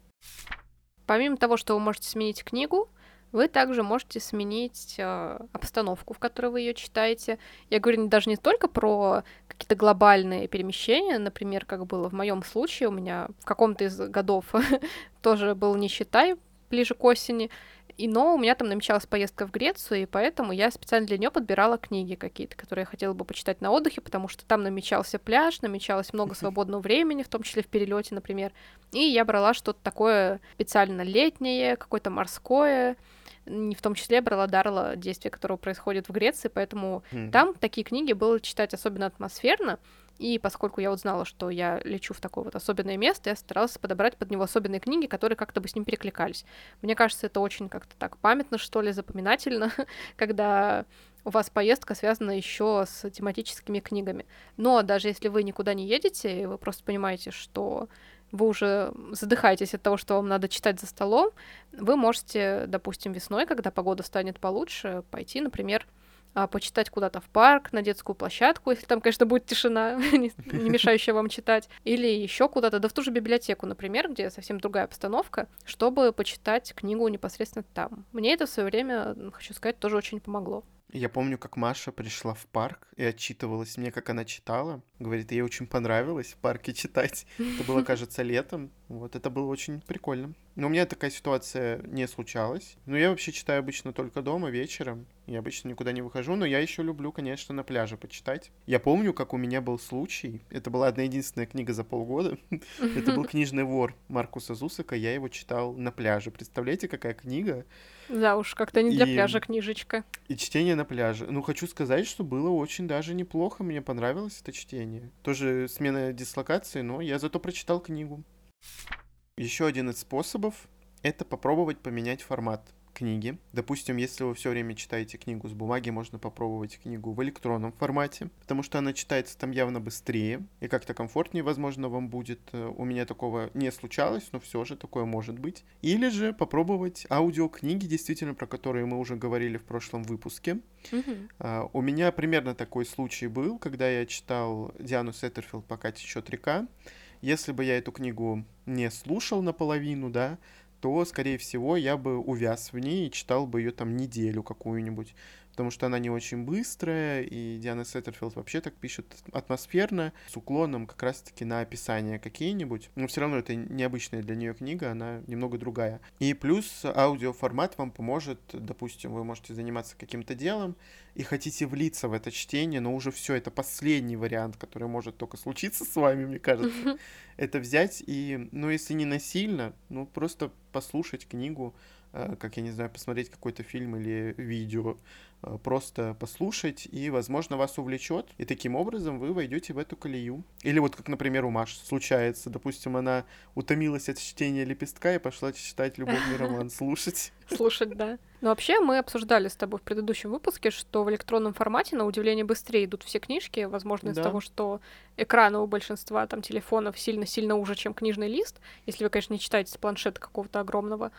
Помимо того, что вы можете сменить книгу, вы также можете сменить э, обстановку, в которой вы ее читаете. Я говорю даже не только про какие-то глобальные перемещения, например, как было в моем случае, у меня в каком-то из годов тоже был не считай ближе к осени, и, но у меня там намечалась поездка в Грецию, и поэтому я специально для нее подбирала книги какие-то, которые я хотела бы почитать на отдыхе, потому что там намечался пляж, намечалось много свободного времени, в том числе в перелете, например. И я брала что-то такое специально летнее, какое-то морское, в том числе брала Дарла действие, которое происходит в Греции, поэтому mm-hmm. там такие книги было читать особенно атмосферно, и поскольку я вот знала, что я лечу в такое вот особенное место, я старалась подобрать под него особенные книги, которые как-то бы с ним перекликались. Мне кажется, это очень как-то так памятно, что ли, запоминательно, когда у вас поездка связана еще с тематическими книгами. Но даже если вы никуда не едете, и вы просто понимаете, что вы уже задыхаетесь от того, что вам надо читать за столом, вы можете, допустим, весной, когда погода станет получше, пойти, например, а, почитать куда-то в парк, на детскую площадку, если там, конечно, будет тишина, не мешающая вам читать, или еще куда-то, да в ту же библиотеку, например, где совсем другая обстановка, чтобы почитать книгу непосредственно там. Мне это в свое время, хочу сказать, тоже очень помогло. Я помню, как Маша пришла в парк и отчитывалась мне, как она читала. Говорит, ей очень понравилось в парке читать. Это было, кажется, летом. Вот, это было очень прикольно. Но у меня такая ситуация не случалась. Но я вообще читаю обычно только дома, вечером. Я обычно никуда не выхожу, но я еще люблю, конечно, на пляже почитать. Я помню, как у меня был случай. Это была одна единственная книга за полгода. Это был «Книжный вор» Маркуса Зусака. Я его читал на пляже. Представляете, какая книга? Да уж, как-то не для и... пляжа книжечка. И чтение на пляже. Ну, хочу сказать, что было очень даже неплохо. Мне понравилось это чтение. Тоже смена дислокации, но я зато прочитал книгу. Еще один из способов — это попробовать поменять формат книги. Допустим, если вы все время читаете книгу с бумаги, можно попробовать книгу в электронном формате, потому что она читается там явно быстрее и как-то комфортнее, возможно, вам будет. Э, у меня такого не случалось, но все же такое может быть. Или же попробовать аудиокниги, действительно, про которые мы уже говорили в прошлом выпуске. Mm-hmm. Uh, у меня примерно такой случай был, когда я читал Диану Сеттерфилд «Пока течет река». Если бы я эту книгу не слушал наполовину, да, то, скорее всего, я бы увяз в ней и читал бы ее там неделю какую-нибудь. Потому что она не очень быстрая, и Диана Сеттерфилд вообще так пишет атмосферно, с уклоном как раз-таки на описание какие-нибудь, но все равно это необычная для нее книга, она немного другая. И плюс аудиоформат вам поможет, допустим, вы можете заниматься каким-то делом, и хотите влиться в это чтение, но уже все, это последний вариант, который может только случиться с вами, мне кажется, это взять и, ну, если не насильно, ну, просто послушать книгу, как, я не знаю, посмотреть какой-то фильм или видео, Э, просто послушать, и, возможно, вас увлечет, и таким образом вы войдете в эту колею. Или вот как, например, у Маши случается, допустим, она утомилась от чтения лепестка и пошла читать любовный роман, слушать. Слушать, да. Но вообще мы обсуждали с тобой в предыдущем выпуске, что в электронном формате, на удивление, быстрее идут все книжки, возможно, из-за да. того, что экраны у большинства там телефонов сильно-сильно уже, чем книжный лист, если вы, конечно, не читаете с планшета какого-то огромного.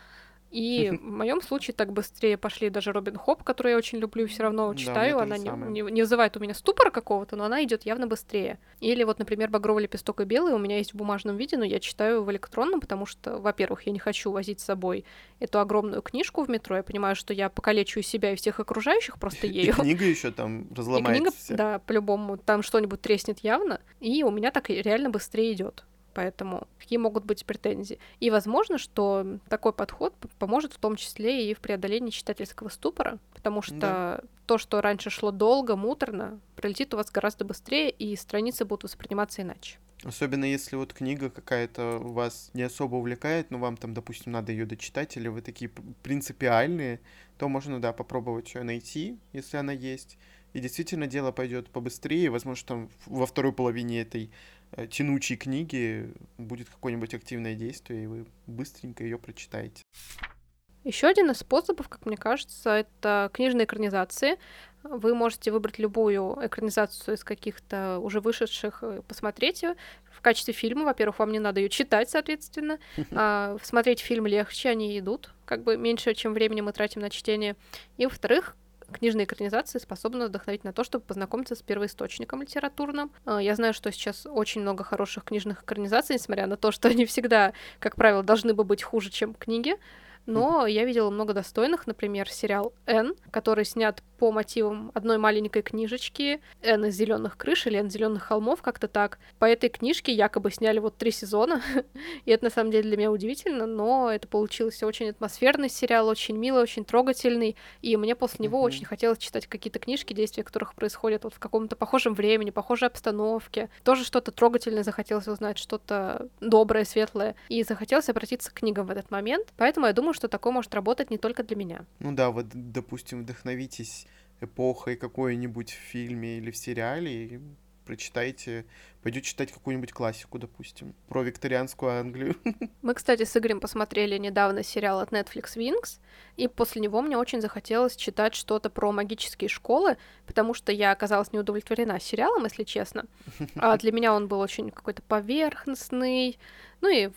И в моем случае так быстрее пошли даже Робин Хоп, который я очень люблю, все равно читаю. Да, она не, не, не вызывает у меня ступора какого-то, но она идет явно быстрее. Или вот, например, Багровый лепесток и белый у меня есть в бумажном виде, но я читаю в электронном, потому что, во-первых, я не хочу возить с собой эту огромную книжку в метро. Я понимаю, что я покалечу себя и всех окружающих просто ею. И книга еще там разломается. И книга, да, по-любому, там что-нибудь треснет явно. И у меня так реально быстрее идет. Поэтому какие могут быть претензии? И возможно, что такой подход поможет в том числе и в преодолении читательского ступора, потому что да. то, что раньше шло долго, муторно, пролетит у вас гораздо быстрее, и страницы будут восприниматься иначе. Особенно если вот книга какая-то вас не особо увлекает, но вам там, допустим, надо ее дочитать, или вы такие принципиальные, то можно, да, попробовать ее найти, если она есть. И действительно дело пойдет побыстрее, возможно, там во второй половине этой тянучей книги будет какое-нибудь активное действие, и вы быстренько ее прочитаете. Еще один из способов, как мне кажется, это книжные экранизации. Вы можете выбрать любую экранизацию из каких-то уже вышедших, э, посмотреть ее в качестве фильма. Во-первых, вам не надо ее читать, соответственно. А смотреть фильм легче, они идут, как бы меньше, чем времени мы тратим на чтение. И, во-вторых, книжные экранизации способны вдохновить на то, чтобы познакомиться с первоисточником литературным. А, я знаю, что сейчас очень много хороших книжных экранизаций, несмотря на то, что они всегда, как правило, должны бы быть хуже, чем книги. Но я видела много достойных, например, сериал «Н», который снят по мотивам одной маленькой книжечки «Н из зеленых крыш» или «Н зеленых холмов», как-то так. По этой книжке якобы сняли вот три сезона, и это на самом деле для меня удивительно, но это получился очень атмосферный сериал, очень милый, очень трогательный, и мне после него mm-hmm. очень хотелось читать какие-то книжки, действия которых происходят вот в каком-то похожем времени, похожей обстановке. Тоже что-то трогательное захотелось узнать, что-то доброе, светлое, и захотелось обратиться к книгам в этот момент. Поэтому я думаю, что такое может работать не только для меня. Ну да, вот, допустим, вдохновитесь эпохой какой-нибудь в фильме или в сериале, и прочитайте, пойдете читать какую-нибудь классику, допустим, про викторианскую Англию. Мы, кстати, с Игорем посмотрели недавно сериал от Netflix Wings, и после него мне очень захотелось читать что-то про магические школы, потому что я оказалась не удовлетворена сериалом, если честно. А для меня он был очень какой-то поверхностный, ну и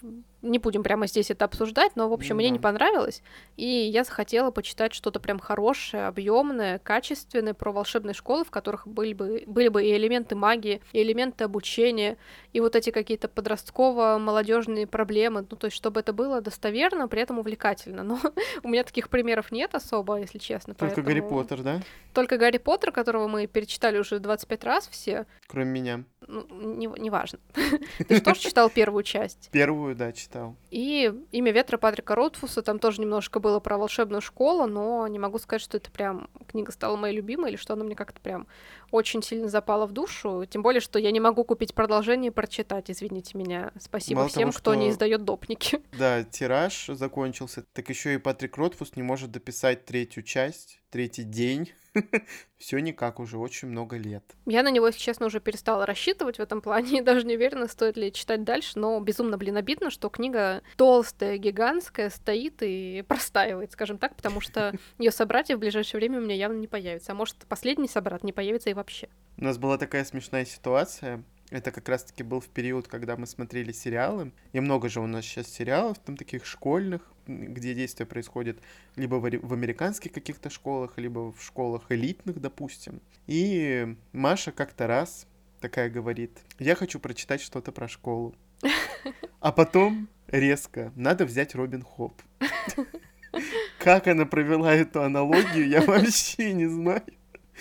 не будем прямо здесь это обсуждать, но, в общем, mm-hmm. мне не понравилось. И я захотела почитать что-то прям хорошее, объемное, качественное про волшебные школы, в которых были бы, были бы и элементы магии, и элементы обучения, и вот эти какие-то подростково-молодежные проблемы. Ну, то есть, чтобы это было достоверно, при этом увлекательно. Но у меня таких примеров нет особо, если честно. Только поэтому... Гарри Поттер, да? Только Гарри Поттер, которого мы перечитали уже 25 раз все. Кроме меня. Ну, не, неважно. Ты же тоже читал первую часть? Первую, да, читал. И «Имя ветра» Патрика Ротфуса, там тоже немножко было про волшебную школу, но не могу сказать, что это прям книга стала моей любимой, или что она мне как-то прям очень сильно запала в душу. Тем более, что я не могу купить продолжение и прочитать, извините меня. Спасибо Мало всем, того, кто не издает допники. Да, тираж закончился, так еще и Патрик Ротфус не может дописать третью часть, третий день. Все никак уже очень много лет. Я на него, если честно, уже перестала рассчитывать в этом плане и даже не уверена, стоит ли читать дальше, но безумно, блин, обидно, что книга толстая, гигантская, стоит и простаивает, скажем так, потому что ее собратья в ближайшее время у меня явно не появится. А может, последний собрат не появится и вообще. У нас была такая смешная ситуация. Это как раз-таки был в период, когда мы смотрели сериалы. И много же у нас сейчас сериалов, там таких школьных, где действие происходит либо в, в американских каких-то школах, либо в школах элитных, допустим. И Маша как-то раз такая говорит, я хочу прочитать что-то про школу. А потом резко, надо взять Робин Хоп. Как она провела эту аналогию, я вообще не знаю.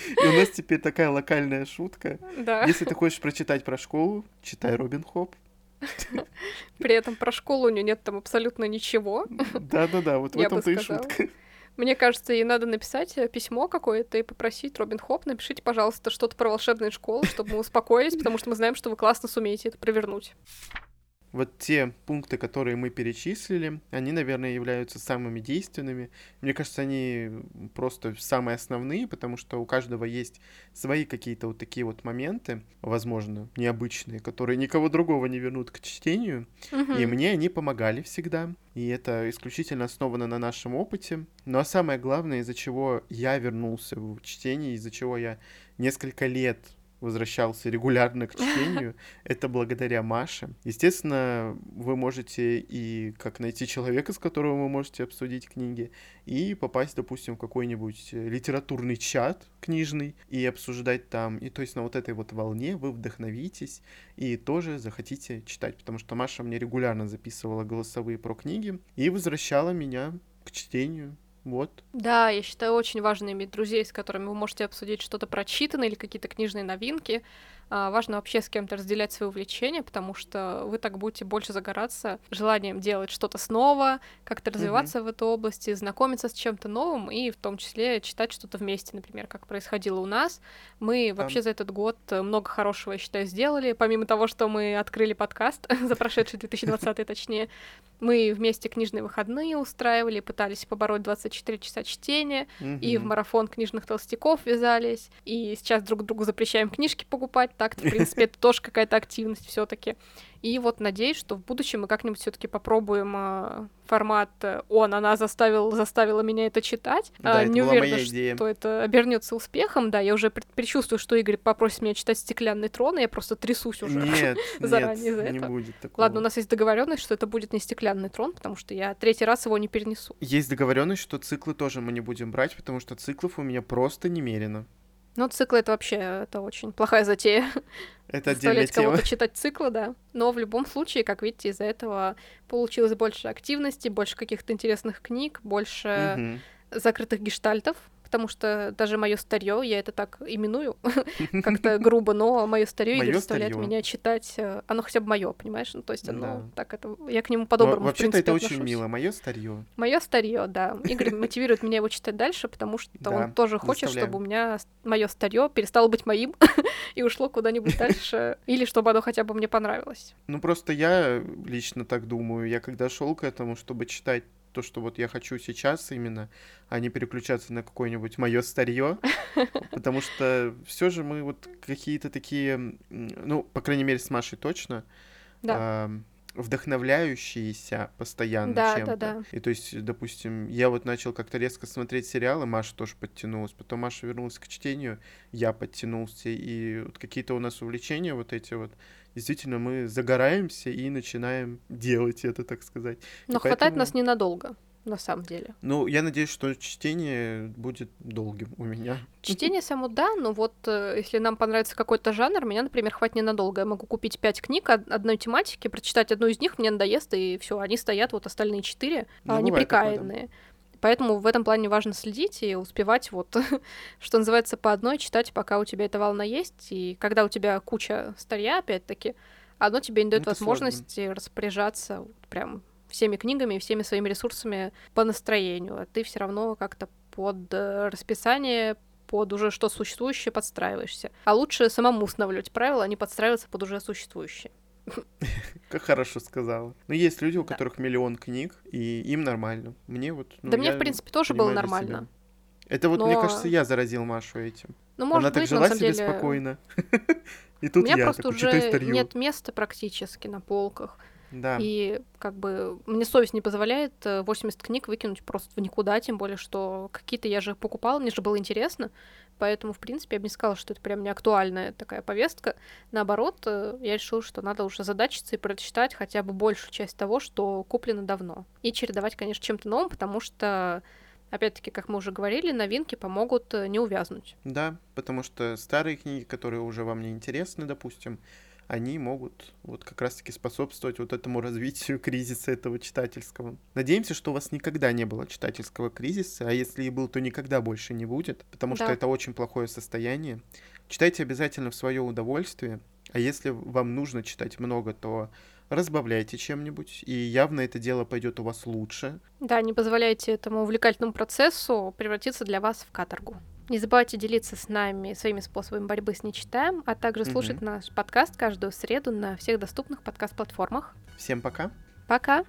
И у нас теперь такая локальная шутка. Да. Если ты хочешь прочитать про школу, читай Робин Хоп. При этом про школу у нее нет там абсолютно ничего. Да-да-да, вот в этом-то и шутка. Мне кажется, ей надо написать э, письмо какое-то и попросить Робин Хоп, напишите, пожалуйста, что-то про волшебные школы, чтобы мы успокоились, потому что мы знаем, что вы классно сумеете это провернуть. Вот те пункты, которые мы перечислили, они, наверное, являются самыми действенными. Мне кажется, они просто самые основные, потому что у каждого есть свои какие-то вот такие вот моменты, возможно, необычные, которые никого другого не вернут к чтению. И Мгм. мне они помогали всегда. И это исключительно основано на нашем опыте. Ну а самое главное, из-за чего я вернулся в чтение, из-за чего я несколько лет возвращался регулярно к чтению, это благодаря Маше. Естественно, вы можете и как найти человека, с которым вы можете обсудить книги, и попасть, допустим, в какой-нибудь э, литературный чат книжный и обсуждать там. И то есть на вот этой вот волне вы вдохновитесь и тоже захотите читать, потому что Маша мне регулярно записывала голосовые про книги и возвращала меня к чтению. Вот. Да, я считаю, очень важно иметь друзей, с которыми вы можете обсудить что-то прочитанное или какие-то книжные новинки. А, важно вообще с кем-то разделять свои увлечения, потому что вы так будете больше загораться желанием делать что-то снова, как-то развиваться в этой области, знакомиться с чем-то новым и в том числе читать что-то вместе, например, как происходило у нас. Мы Да. вообще за этот год много хорошего, я считаю, сделали. Помимо того, что мы открыли подкаст за прошедший 2020 точнее, мы вместе книжные выходные устраивали, пытались побороть 24 часа чтения, и в марафон книжных толстяков вязались, и сейчас друг другу запрещаем книжки покупать, так в принципе, это тоже какая-то активность все таки И вот надеюсь, что в будущем мы как-нибудь все таки попробуем а, формат э, «Он, она заставил, заставила меня это читать». Да, А, это не была уверена, моя идея. что это обернется успехом, да, я уже пред- предчувствую, что Игорь попросит меня читать «Стеклянный трон», и я просто трясусь уже. Нет, заранее за нет, не это. будет такого. Ладно, у нас есть договоренность, что это будет не «Стеклянный трон», потому что я третий раз его не перенесу. Есть договоренность, что циклы тоже мы не будем брать, потому что циклов у меня просто немерено. Но циклы это вообще это очень плохая затея. Это отдельная тема. кого-то читать циклы, да. Но в любом случае, как видите, из-за этого получилось больше активности, больше каких-то интересных книг, больше Мгм. закрытых гештальтов, потому что даже мое старье, я это так именую, как-то грубо, но мое старье Моё заставляет меня читать, э, оно хотя бы мое, понимаешь? Ну, то есть оно так это, я к нему по-доброму, Вообще-то это очень мило. Мое старье. Мое старье, да. Игорь мотивирует меня его читать дальше, потому что он тоже хочет, чтобы у меня мое старье перестало быть моим и ушло куда-нибудь дальше, или чтобы оно хотя бы мне понравилось. Ну, просто я лично так думаю. Я когда шел к этому, чтобы читать то, что вот я хочу сейчас именно, а не переключаться на какое-нибудь мое старье, потому что все же мы вот какие-то такие, ну, по крайней мере, с Машей точно, Да. ам, вдохновляющиеся постоянно Да, да, чем-то. да. И то есть, допустим, я вот начал как-то резко смотреть сериалы, Маша тоже подтянулась, потом Маша вернулась к чтению, я подтянулся, и вот какие-то у нас увлечения вот эти вот, действительно, мы загораемся и начинаем делать это, так сказать. Но И хватает поэтому- нас ненадолго, на самом деле. Ну, я надеюсь, что чтение будет долгим у меня. Чтение само да, но вот э, если нам понравится какой-то жанр, меня, например, хватит ненадолго. Я могу купить пять книг од- одной тематики, прочитать одну из них, мне надоест, и все, они стоят, вот остальные четыре, Ну, а, такое, да. Поэтому в этом плане важно следить и успевать вот, что называется, по одной читать, пока у тебя эта волна есть. И когда у тебя куча старья, опять-таки, одно тебе не дает Это сложно. возможности распоряжаться вот прям всеми книгами и всеми своими ресурсами по настроению. А ты все равно как-то под э, расписание под уже что существующее подстраиваешься. А лучше самому устанавливать правила, а не подстраиваться под уже существующее. Как хорошо сказала. Но есть люди, у которых миллион книг, и им нормально. Мне вот... ну, да мне, в принципе, тоже было нормально. Это вот, мне кажется, я заразил Машу этим. Ну, может Она так жила себе спокойно. И У тут меня я просто уже нет места практически на полках. Да. И как бы мне совесть не позволяет э, 80 книг выкинуть просто в никуда, тем более, что какие-то я же покупала, мне же было интересно. Поэтому, в принципе, я бы не сказала, что это прям не актуальная такая повестка. Наоборот, э, я решила, что надо уже задачиться и прочитать хотя бы большую часть того, что куплено давно. И чередовать, конечно, чем-то новым, потому что, опять-таки, как мы уже говорили, новинки помогут э, не увязнуть. Да, потому что старые книги, которые уже вам не интересны, допустим, они могут вот как раз-таки способствовать вот этому развитию кризиса этого читательского. Надеемся, что у вас никогда не было читательского кризиса, а если и был, то никогда больше не будет, потому да. что это очень плохое состояние. Читайте обязательно в свое удовольствие, а если вам нужно читать много, то разбавляйте чем-нибудь, и явно это дело пойдет у вас лучше. Да, не позволяйте этому увлекательному процессу превратиться для вас в каторгу. Не забывайте делиться с нами своими способами борьбы с нечитаем, а также слушать угу. наш подкаст каждую среду на всех доступных подкаст-платформах. Всем пока. Пока.